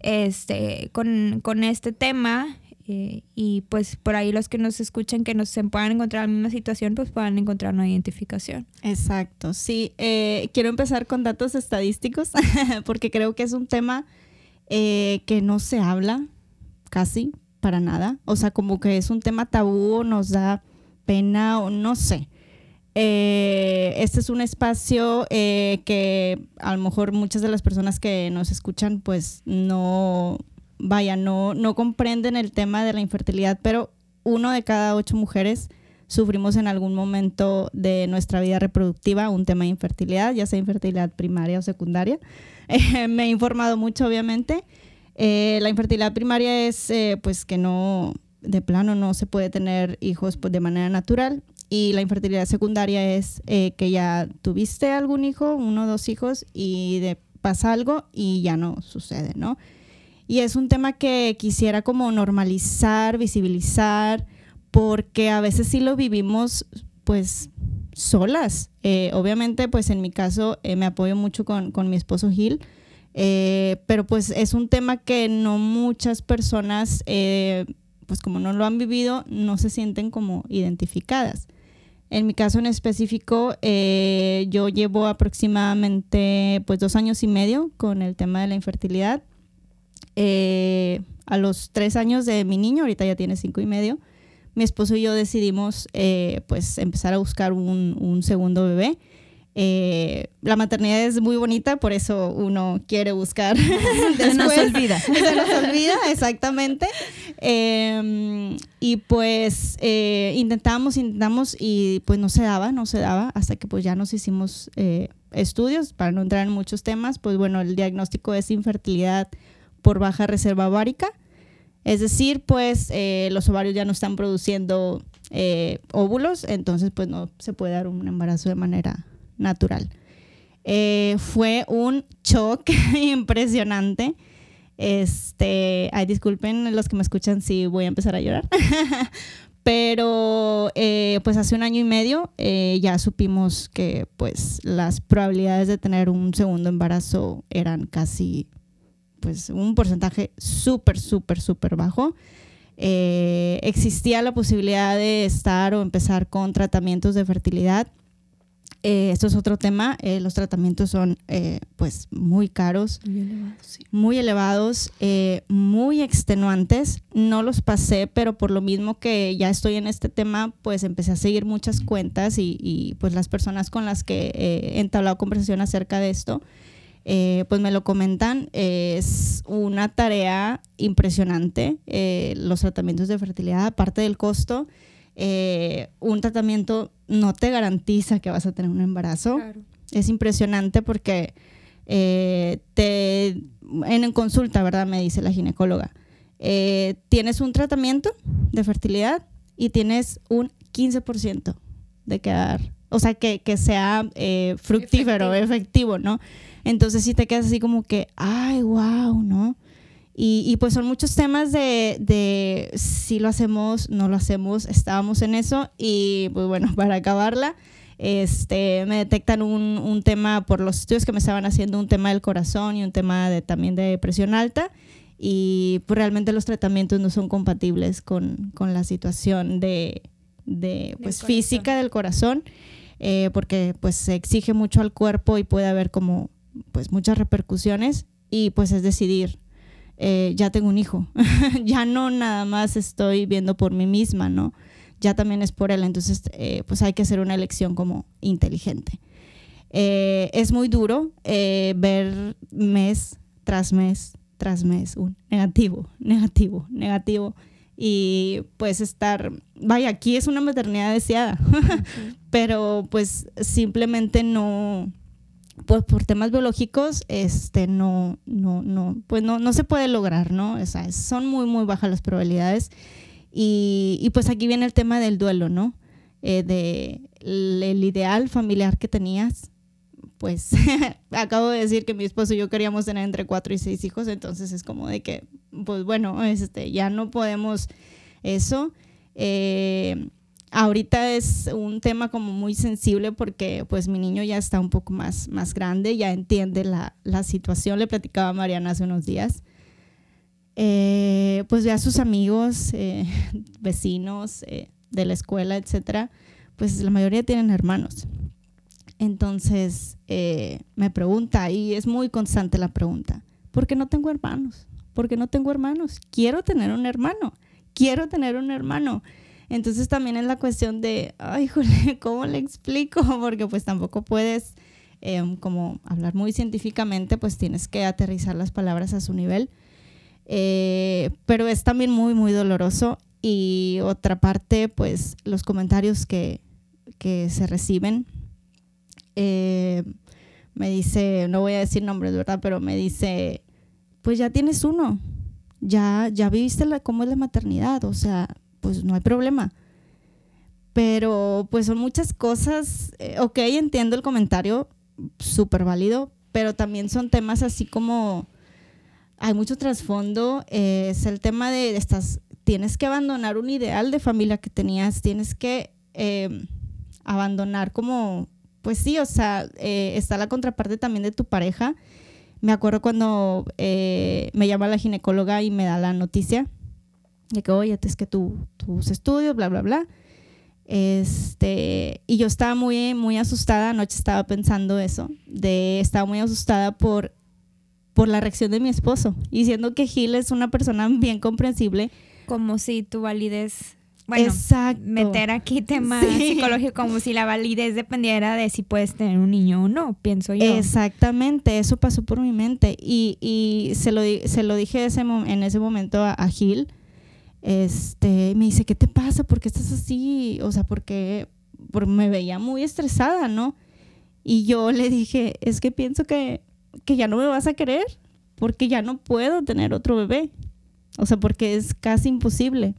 este, con, con este tema. Eh, y pues por ahí los que nos escuchan que nos se puedan encontrar en la misma situación, pues puedan encontrar una identificación. Exacto, sí. Eh, quiero empezar con datos estadísticos porque creo que es un tema eh, que no se habla casi para nada. O sea, como que es un tema tabú, nos da pena o no sé. Eh, este es un espacio eh, que a lo mejor muchas de las personas que nos escuchan pues no, vaya, no, no comprenden el tema de la infertilidad, pero uno de cada ocho mujeres sufrimos en algún momento de nuestra vida reproductiva un tema de infertilidad, ya sea infertilidad primaria o secundaria. me he informado mucho, obviamente. Eh, la infertilidad primaria es pues que no, de plano no se puede tener hijos pues, de manera natural y la infertilidad secundaria es eh, que ya tuviste algún hijo, uno o dos hijos, y de, pasa algo y ya no sucede, ¿no? Y es un tema que quisiera como normalizar, visibilizar, porque a veces sí lo vivimos pues solas. Eh, obviamente pues en mi caso eh, me apoyo mucho con, con mi esposo Gil, pero pues es un tema que no muchas personas pues como no lo han vivido, no se sienten como identificadas. En mi caso en específico, eh, yo llevo aproximadamente pues dos años y medio con el tema de la infertilidad. Eh, a los tres años de mi niño, ahorita ya tiene cinco y medio, mi esposo y yo decidimos eh, pues empezar a buscar un, un segundo bebé. Eh, la maternidad es muy bonita, por eso uno quiere buscar. se nos olvida. Se nos olvida, exactamente. Em, y pues eh, intentamos, intentamos y pues no se daba, no se daba, hasta que pues ya nos hicimos eh, estudios, para no entrar en muchos temas, pues bueno, el diagnóstico es infertilidad por baja reserva ovárica. Es decir, pues los ovarios ya no están produciendo óvulos, entonces pues no se puede dar un embarazo de manera natural. Eh, fue un shock impresionante. Este, ay, disculpen los que me escuchan si voy a empezar a llorar. Pero eh, pues hace un año y medio eh, ya supimos que pues las probabilidades de tener un segundo embarazo eran casi pues un porcentaje súper, súper, súper bajo. existía la posibilidad de estar o empezar con tratamientos de fertilidad eh, esto es otro tema. Eh, los tratamientos son eh, pues muy caros, muy elevados, muy, extenuantes. No los pasé, pero por lo mismo que ya estoy en este tema, pues empecé a seguir muchas cuentas y, pues las personas con las que he entablado conversación acerca de esto, pues me lo comentan. Es una tarea impresionante los tratamientos de fertilidad, aparte del costo. Eh, un tratamiento no te garantiza que vas a tener un embarazo. Es impresionante porque eh, te, en consulta, ¿verdad? Me dice la ginecóloga. Eh, tienes un tratamiento de fertilidad y tienes un 15% de quedar, o sea, que, que sea fructífero, efectivo. ¿no? Entonces sí te quedas así como que, ay, wow, ¿no? Y, y, pues son muchos temas de, de si lo hacemos, no lo hacemos, estábamos en eso y pues bueno, para acabarla, este, me detectan un, un, tema por los estudios que me estaban haciendo, un tema del corazón y un tema de, también de presión alta y pues realmente los tratamientos no son compatibles con, con la situación de, de pues, física del corazón, eh, porque pues se exige mucho al cuerpo y puede haber como pues muchas repercusiones y pues es decidir, eh, ya tengo un hijo, ya no nada más estoy viendo por mí misma, ¿no? Ya también es por él, entonces eh, pues hay que hacer una elección como inteligente. es muy duro ver mes tras mes tras mes un negativo, negativo, negativo y pues estar, vaya, aquí es una maternidad deseada, pero pues simplemente no, pues por temas biológicos, este, no, no, no, pues no, no se puede lograr, ¿no? O sea, son muy, muy bajas las probabilidades. Y, y pues aquí viene el tema del duelo, ¿no? Eh, de el ideal familiar que tenías, pues acabo de decir que mi esposo y yo queríamos tener entre cuatro y seis hijos, entonces es como de que, pues bueno, este, ya no podemos eso. Eh, ahorita es un tema como muy sensible porque pues mi niño ya está un poco más, más grande, ya entiende la, la situación, le platicaba a Mariana hace unos días. Eh, pues ve a sus amigos, eh, vecinos de la escuela, etcétera, pues la mayoría tienen hermanos. Entonces eh, me pregunta, y es muy constante la pregunta, ¿por qué no tengo hermanos? ¿Por qué no tengo hermanos? Quiero tener un hermano, quiero tener un hermano. Entonces también es la cuestión de, ay, jole, ¿cómo le explico? Porque pues tampoco puedes em, como hablar muy científicamente, pues tienes que aterrizar las palabras a su nivel. Eh, pero es también muy, muy doloroso. Y otra parte, pues los comentarios que, que se reciben eh, me dice, no voy a decir nombres, ¿verdad? Pero me dice, pues ya tienes uno, ya, ya viviste la, cómo es la maternidad, o sea, pues no hay problema. Pero pues son muchas cosas, eh, ok, entiendo el comentario, súper válido, pero también son temas así como, hay mucho trasfondo, eh, es el tema de estas, tienes que abandonar un ideal de familia que tenías, tienes que abandonar como pues sí, o sea, eh, está la contraparte también de tu pareja. Me acuerdo cuando eh, me llama la ginecóloga y me da la noticia de que, oye, es que tu, tus estudios, bla, bla, bla. Este, y yo estaba muy, muy asustada, anoche estaba pensando eso, de, estaba muy asustada por, por la reacción de mi esposo, y siendo que Gil es una persona bien comprensible. Como si tu validez bueno, meter aquí tema psicológico como si la validez dependiera de si puedes tener un niño o no, pienso yo. Exactamente, eso pasó por mi mente y, y se, lo, se lo dije ese, en ese momento a, Gil. Este, me dice, ¿qué te pasa? ¿Por qué estás así? O sea, porque, porque me veía muy estresada, ¿no? Y yo le dije, es que pienso que, que ya no me vas a querer porque ya no puedo tener otro bebé. O sea, porque es casi imposible.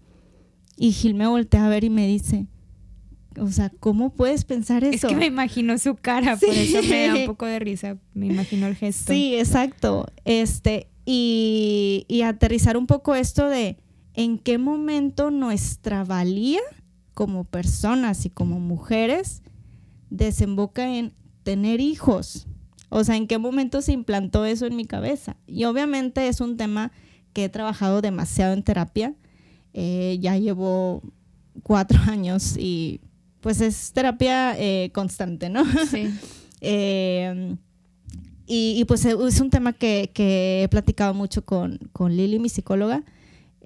Y Gil me voltea a ver y me dice, o sea, ¿cómo puedes pensar eso? Es que me imagino su cara, por eso me da un poco de risa, me imagino el gesto. Sí, exacto. Este, y, y aterrizar un poco esto de en qué momento nuestra valía como personas y como mujeres desemboca en tener hijos. O sea, en qué momento se implantó eso en mi cabeza. Y obviamente es un tema que he trabajado demasiado en terapia eh, ya llevo cuatro años y pues es terapia eh, constante, ¿no? Sí. Eh, y, pues es un tema que, he platicado mucho con, con Lili, mi psicóloga.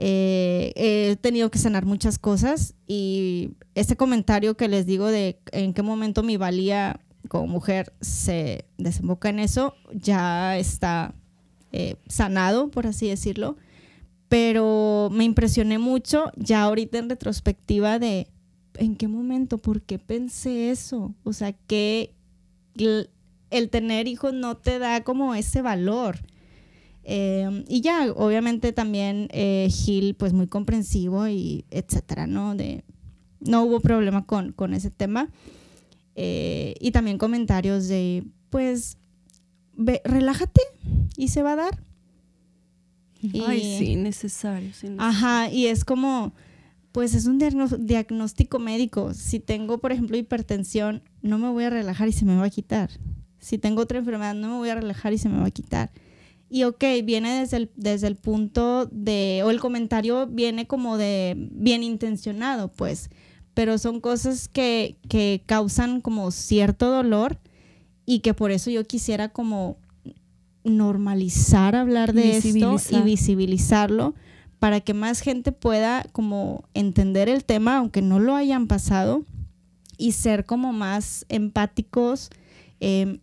He tenido que sanar muchas cosas y ese comentario que les digo de en qué momento mi valía como mujer se desemboca en eso, ya está sanado, por así decirlo pero me impresioné mucho ya ahorita en retrospectiva de en qué momento, por qué pensé eso, o sea, que el, tener hijos no te da como ese valor. Eh, y ya, obviamente también eh, Gil, pues muy comprensivo y etcétera, ¿no? De, no hubo problema con, con ese tema. Eh, y también comentarios de, pues, ve, relájate y se va a dar. Ay, sí, necesario, sí, necesario. Ajá, y es como, pues es un diagnóstico médico. Si tengo, por ejemplo, hipertensión, no me voy a relajar y se me va a quitar. Si tengo otra enfermedad, no me voy a relajar y se me va a quitar. Y ok, viene desde el, desde el punto de, o el comentario viene como de bien intencionado, pues, pero son cosas que, que causan como cierto dolor y que por eso yo quisiera como normalizar hablar de esto y Visibilizar. visibilizarlo para que más gente pueda como entender el tema, aunque no lo hayan pasado, y ser como más empáticos, em,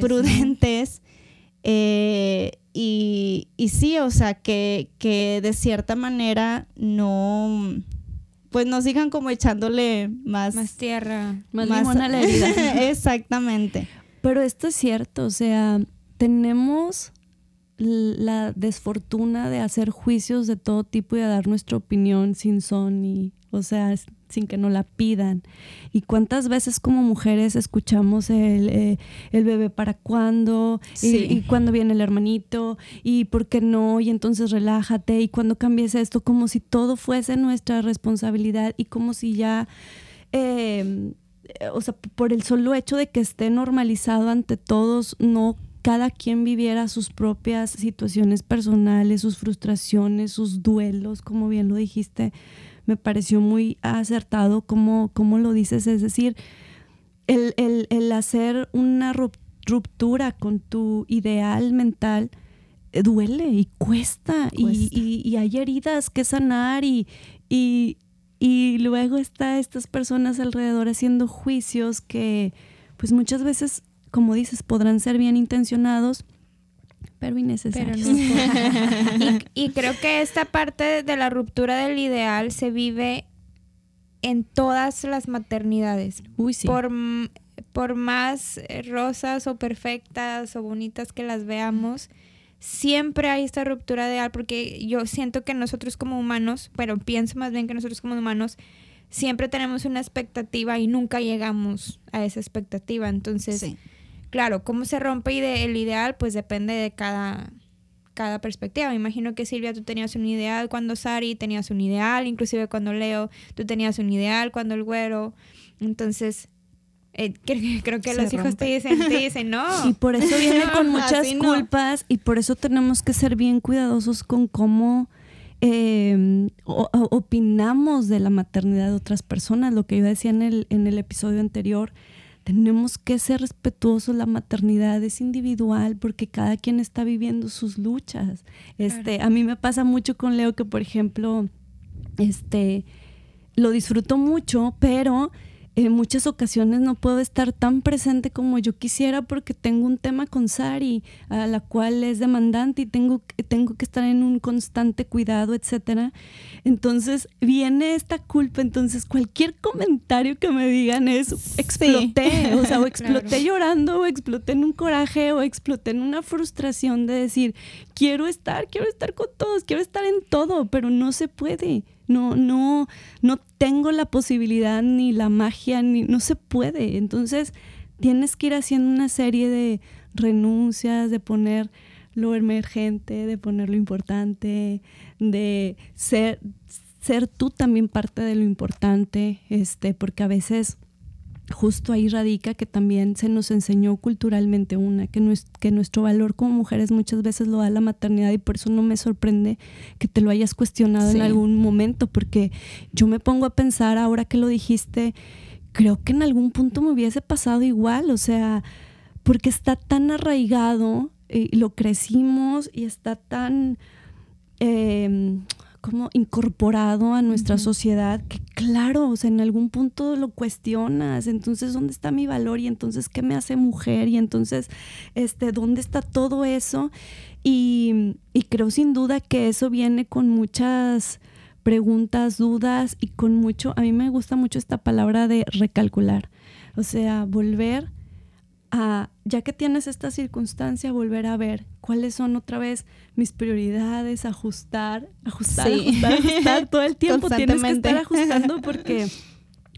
Y prudentes. ¿no? Eh, y, y sí, o sea, que, que de cierta manera no, pues no sigan como echándole más... Más tierra. Más limón a la herida. Exactamente. Pero esto es cierto, o sea, tenemos la desfortuna de hacer juicios de todo tipo y de dar nuestra opinión sin son y, o sea, sin que nos la pidan. ¿Y cuántas veces como mujeres escuchamos el, eh, el bebé para cuándo? Y- Sí. Y, cuándo viene el hermanito? ¿Y por qué no? Y entonces relájate. ¿Y cuando cambies esto? Como si todo fuese nuestra responsabilidad y como si ya... eh, eh, o sea, por el solo hecho de que esté normalizado ante todos, no cada quien viviera sus propias situaciones personales, sus frustraciones, sus duelos, como bien lo dijiste, me pareció muy acertado como, como lo dices, es decir, el, el- el hacer una rup- ruptura con tu ideal mental eh, duele y cuesta, y-. Y, y hay heridas que sanar y, y, y luego está estas personas alrededor haciendo juicios que pues muchas veces, como dices, podrán ser bien intencionados, pero Pero innecesarios. no. y, y creo que esta parte de la ruptura del ideal se vive en todas las maternidades. Uy, sí. Por, por más rosas o perfectas o bonitas que las veamos, siempre hay esta ruptura de ideal porque yo siento que nosotros como humanos, pero pienso más bien que nosotros como humanos, siempre tenemos una expectativa y nunca llegamos a esa expectativa. Entonces, Sí. Claro, cómo se rompe ide- el ideal, pues depende de cada, cada perspectiva. Me imagino que Silvia, tú tenías un ideal cuando Sari, tenías un ideal, inclusive cuando Leo, tú tenías un ideal cuando el güero. Entonces, eh, cre- creo que Se los hijos te dicen, te dicen, no. Y por eso viene con muchas no. culpas y por eso tenemos que ser bien cuidadosos con cómo eh, o- opinamos de la maternidad de otras personas. Lo que yo decía en el, en el episodio anterior, tenemos que ser respetuosos. La maternidad es individual porque cada quien está viviendo sus luchas. Este, A mí me pasa mucho con Leo que, por ejemplo, este, lo disfruto mucho, pero en muchas ocasiones no puedo estar tan presente como yo quisiera porque tengo un tema con Sari, a la cual es demandante y tengo, que- tengo que estar en un constante cuidado, etcétera. Entonces viene esta culpa, entonces cualquier comentario que me digan es exploté, o sea, o exploté Claro. llorando, o exploté en un coraje, o exploté en una frustración de decir, quiero estar, quiero estar con todos, quiero estar en todo, pero no se puede. No, no, no tengo la posibilidad ni la magia, ni no se puede. Entonces, tienes que ir haciendo una serie de renuncias, de poner lo emergente, de poner lo importante, de ser, ser tú también parte de lo importante, este, porque a veces justo ahí radica que también se nos enseñó culturalmente una, que, nues- que nuestro valor como mujeres muchas veces lo da la maternidad y por eso no me sorprende que te lo hayas cuestionado Sí. en algún momento, porque yo me pongo a pensar ahora que lo dijiste, creo que en algún punto me hubiese pasado igual, o sea, porque está tan arraigado, y lo crecimos y está tan... eh, como incorporado a nuestra sociedad que claro, o sea, en algún punto lo cuestionas, entonces ¿dónde está mi valor? Y entonces ¿qué me hace mujer? Y entonces este ¿dónde está todo eso? Y, y creo sin duda que eso viene con muchas preguntas, dudas y con mucho, a mí me gusta mucho esta palabra de recalcular, o sea, volver a, ya que tienes esta circunstancia, volver a ver cuáles son otra vez mis prioridades, ajustar, ajustar, ajustar, ajustar todo el tiempo. Tienes que estar ajustando porque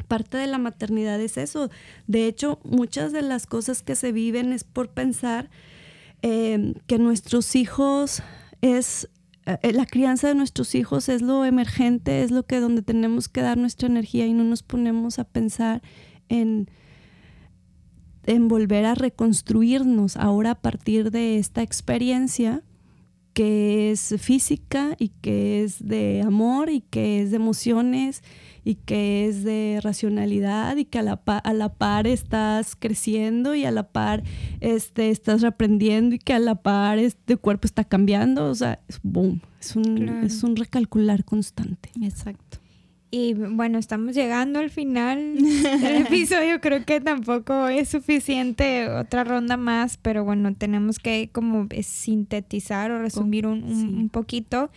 parte de la maternidad es eso. De hecho, muchas de las cosas que se viven es por pensar eh, que nuestros hijos es eh, la crianza de nuestros hijos es lo emergente, es lo que donde tenemos que dar nuestra energía y no nos ponemos a pensar en, en volver a reconstruirnos ahora a partir de esta experiencia que es física y que es de amor y que es de emociones y que es de racionalidad y que a la, a la par estás creciendo y a la par este, estás aprendiendo y que a la par este cuerpo está cambiando. O sea, es boom, es un, es un recalcular constante. Exacto. Y bueno, estamos llegando al final del episodio. Creo que tampoco es suficiente otra ronda más, pero bueno, tenemos que como sintetizar o resumir un, un poquito.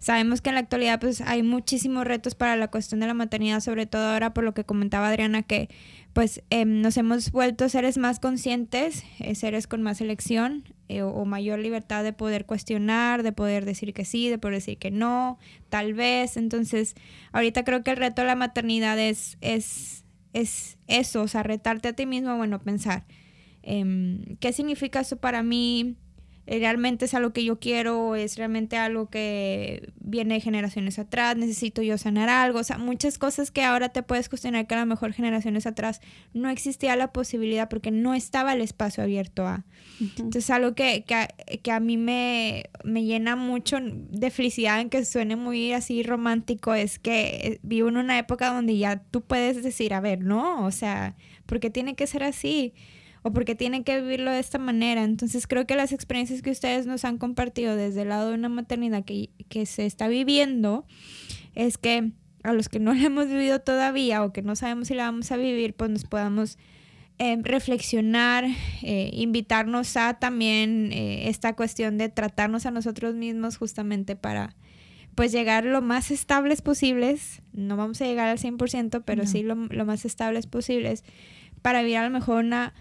Sabemos que en la actualidad pues hay muchísimos retos para la cuestión de la maternidad, sobre todo ahora por lo que comentaba Adriana, que pues em, nos hemos vuelto seres más conscientes, eh, seres con más elección eh, o, mayor libertad de poder cuestionar, de poder decir que sí, de poder decir que no, tal vez. Entonces, ahorita creo que el reto de la maternidad es, es, es eso, o sea, retarte a ti mismo, bueno, pensar. Em, ¿Qué significa eso para mí? Eh, realmente es algo que yo quiero, es realmente algo que viene de generaciones atrás, necesito yo sanar algo, o sea, muchas cosas que ahora te puedes cuestionar que a lo mejor generaciones atrás no existía la posibilidad porque no estaba el espacio abierto a. Entonces, algo que, que, a mí me, me llena mucho de felicidad, en que suene muy así romántico, es que vivo en una época donde ya tú puedes decir, a ver, no, o sea, porque tiene que ser así o porque tienen que vivirlo de esta manera. Entonces creo que las experiencias que ustedes nos han compartido desde el lado de una maternidad que, se está viviendo es que a los que no la hemos vivido todavía o que no sabemos si la vamos a vivir, pues nos podamos eh, reflexionar, eh, invitarnos a también eh, esta cuestión de tratarnos a nosotros mismos justamente para pues llegar lo más estables posibles, no vamos a llegar al 100%, pero sí lo, lo, más estables posibles para vivir a lo mejor una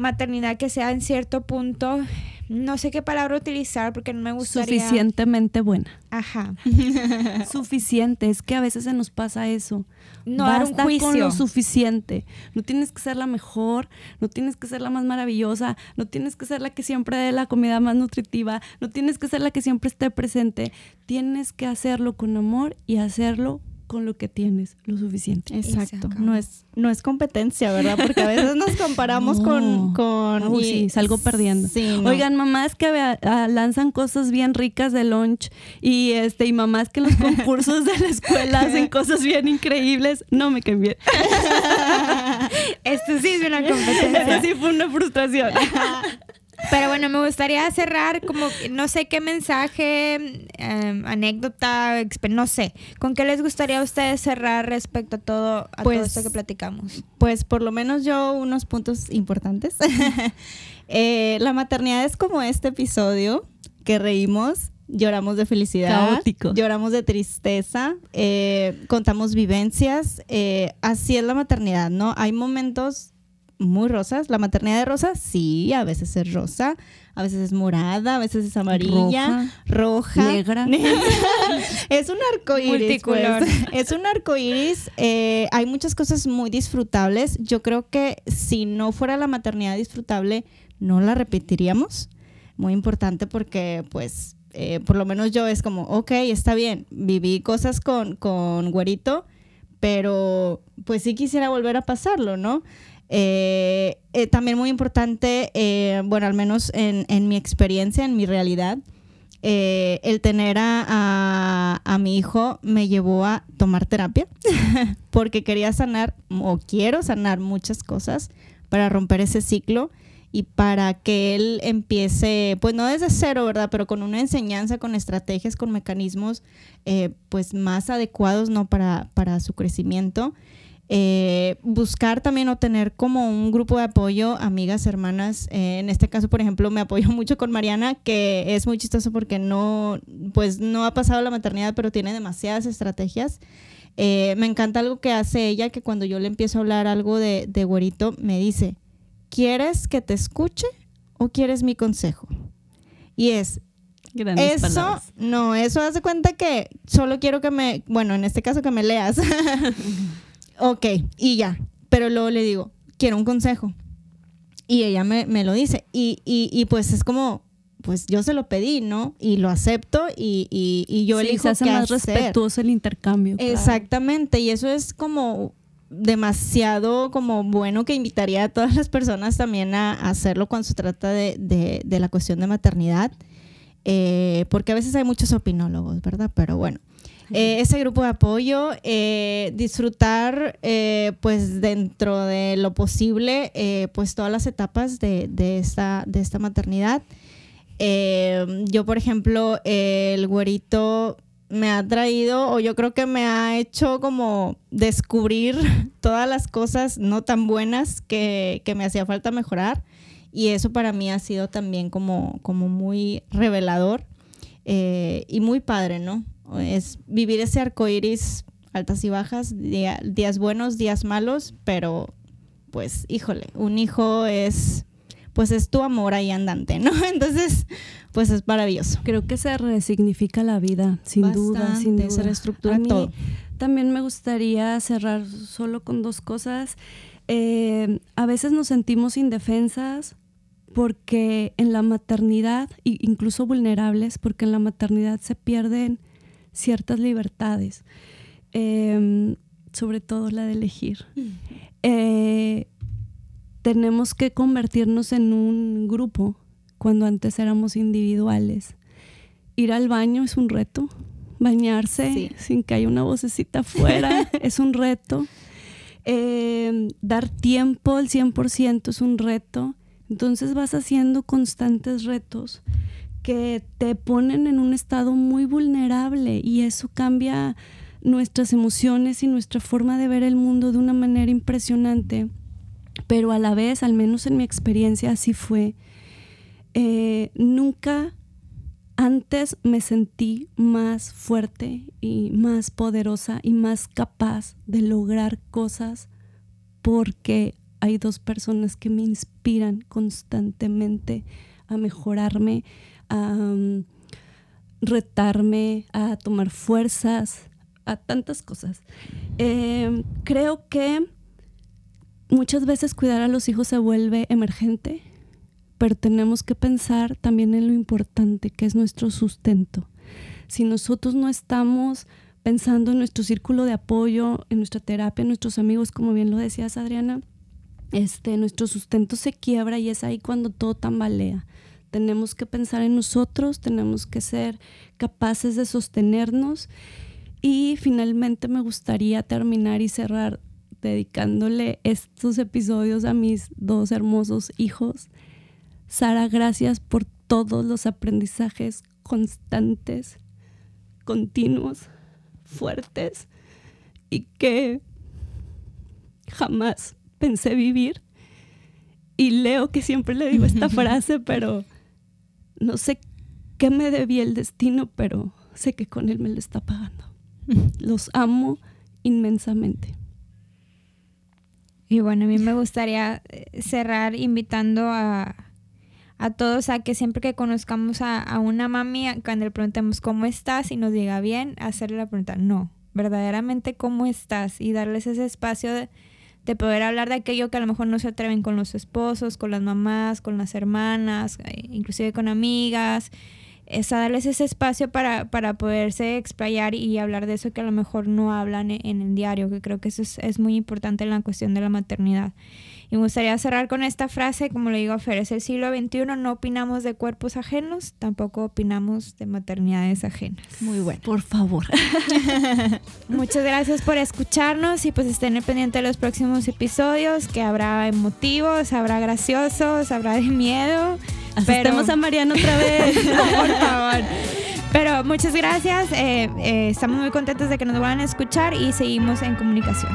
maternidad que sea en cierto punto, no sé qué palabra utilizar porque no me gustaría. Suficientemente buena. Ajá. suficiente, es que a veces se nos pasa eso. No Basta un con lo suficiente. No tienes que ser la mejor, no tienes que ser la más maravillosa, no tienes que ser la que siempre dé la comida más nutritiva, no tienes que ser la que siempre esté presente. Tienes que hacerlo con amor y hacerlo con lo que tienes, lo suficiente. Exacto. No es, no es competencia, ¿verdad? Porque a veces nos comparamos con... con y, sí, salgo perdiendo. Oigan, mamás que ah, lanzan cosas bien ricas de lunch y este y mamás que en los concursos de la escuela hacen cosas bien increíbles, no me caen bien. Esto sí es una competencia. Esto sí fue una frustración. Pero bueno, me gustaría cerrar como, no sé qué mensaje, em, anécdota, no sé, ¿con qué les gustaría a ustedes cerrar respecto a todo, a todo pues, esto que platicamos? Pues por lo menos yo unos puntos importantes. Eh, la maternidad es como este episodio que reímos, lloramos de felicidad, lloramos de tristeza, eh, contamos vivencias, eh, así es la maternidad, ¿no? Hay momentos muy rosas. La maternidad de rosa, sí, a veces es rosa, a veces es morada, a veces es amarilla, roja, negra. es un arco iris. Pues. Es un arco iris. Eh, hay muchas cosas muy disfrutables. Yo creo que si no fuera la maternidad disfrutable, no la repetiríamos. Muy importante porque, pues, eh, por lo menos yo es como, ok, está bien, viví cosas con, con güerito, pero pues sí quisiera volver a pasarlo, ¿no? Eh, eh, también muy importante, eh, bueno, al menos en, mi experiencia, en mi realidad, el tener a, a, mi hijo me llevó a tomar terapia porque quería sanar o quiero sanar muchas cosas para romper ese ciclo y para que él empiece, pues no desde cero, ¿verdad? Pero con una enseñanza, con estrategias, con mecanismos, pues más adecuados, ¿no? Para, para su crecimiento. Eh, buscar también o tener como un grupo de apoyo, amigas, hermanas. Eh, en este caso, por ejemplo, me apoyo mucho con Mariana, que es muy chistoso porque no, pues no ha pasado la maternidad, pero tiene demasiadas estrategias. Eh, me encanta algo que hace ella, que cuando yo le empiezo a hablar algo de, de güerito, me dice, ¿quieres que te escuche o quieres mi consejo? Y es, Grandes eso, palabras. no, eso hace cuenta que solo quiero que me, bueno, en este caso que me leas. ok, y ya. Pero luego le digo, quiero un consejo. Y ella me, me lo dice. Y, y, y pues es como, pues yo se lo pedí, ¿no? Y lo acepto y, y, y yo Sí, elijo se hace qué más hacer. respetuoso el intercambio. claro. Exactamente, y eso es como demasiado como bueno que invitaría a todas las personas también a, a hacerlo cuando se trata de, de- de la cuestión de maternidad, eh, porque a veces hay muchos opinólogos, ¿verdad? Pero bueno, eh, ese grupo de apoyo, eh, disfrutar eh, pues dentro de lo posible pues todas las etapas de, de esta, de esta maternidad. Yo, por ejemplo, el güerito me ha traído, o yo creo que me ha hecho como descubrir todas las cosas no tan buenas que, que me hacía falta mejorar. Y eso para mí ha sido también como, como muy revelador eh, y muy padre, ¿no? Es vivir ese arco iris, altas y bajas, día- días buenos, días malos, pero pues, híjole, un hijo es, pues es tu amor ahí andante, ¿no? Entonces, pues es maravilloso. Creo que se resignifica la vida, sin duda, sin duda. se reestructura todo. También me gustaría cerrar solo con dos cosas. Eh, a veces nos sentimos indefensas porque en la maternidad, incluso vulnerables, porque en la maternidad se pierden ciertas libertades, eh, sobre todo la de elegir. Eh, tenemos que convertirnos en un grupo cuando antes éramos individuales. Ir al baño es un reto. Bañarse Sí. sin que haya una vocecita afuera es un reto. Eh, dar tiempo al 100% es un reto. Entonces vas haciendo constantes retos que te ponen en un estado muy vulnerable y eso cambia nuestras emociones y nuestra forma de ver el mundo de una manera impresionante. Pero a la vez, al menos en mi experiencia, así fue. Eh, nunca antes me sentí más fuerte y más poderosa y más capaz de lograr cosas porque hay dos personas que me inspiran constantemente a mejorarme, a retarme, a tomar fuerzas, a tantas cosas. Eh, creo que muchas veces cuidar a los hijos se vuelve emergente, pero tenemos que pensar también en lo importante que es nuestro sustento. Si nosotros no estamos pensando en nuestro círculo de apoyo, en nuestra terapia, en nuestros amigos, como bien lo decías Adriana, este, nuestro sustento se quiebra y es ahí cuando todo tambalea. Tenemos que pensar en nosotros, tenemos que ser capaces de sostenernos y finalmente me gustaría terminar y cerrar dedicándole estos episodios a mis dos hermosos hijos. Sara, gracias por todos los aprendizajes constantes, continuos, fuertes y que jamás pensé vivir. Y leo que siempre le digo esta frase, pero no sé qué me debía el destino, pero sé que con él me lo está pagando. Los amo inmensamente. Y bueno, a mí me gustaría eh, cerrar invitando a, a todos a que siempre que conozcamos a, a una mami, cuando le preguntemos cómo estás y nos diga bien, hacerle la pregunta, no, verdaderamente cómo estás y darles ese espacio de, de poder hablar de aquello que a lo mejor no se atreven con los esposos, con las mamás, con las hermanas, eh, inclusive con amigas. Es a darles ese espacio para, para poderse explayar y hablar de eso que a lo mejor no hablan en el diario, que creo que eso es, es muy importante en la cuestión de la maternidad. Y me gustaría cerrar con esta frase, como le digo a Fer, es el siglo XXI, no opinamos de cuerpos ajenos, tampoco opinamos de maternidades ajenas. Muy bueno. Por favor. Muchas gracias por escucharnos y pues estén al pendiente de los próximos episodios, que habrá emotivos, habrá graciosos, habrá de miedo. Asustemos a Mariana otra vez. por favor. Pero muchas gracias, eh, eh, estamos muy contentos de que nos vuelvan a escuchar y seguimos en comunicación.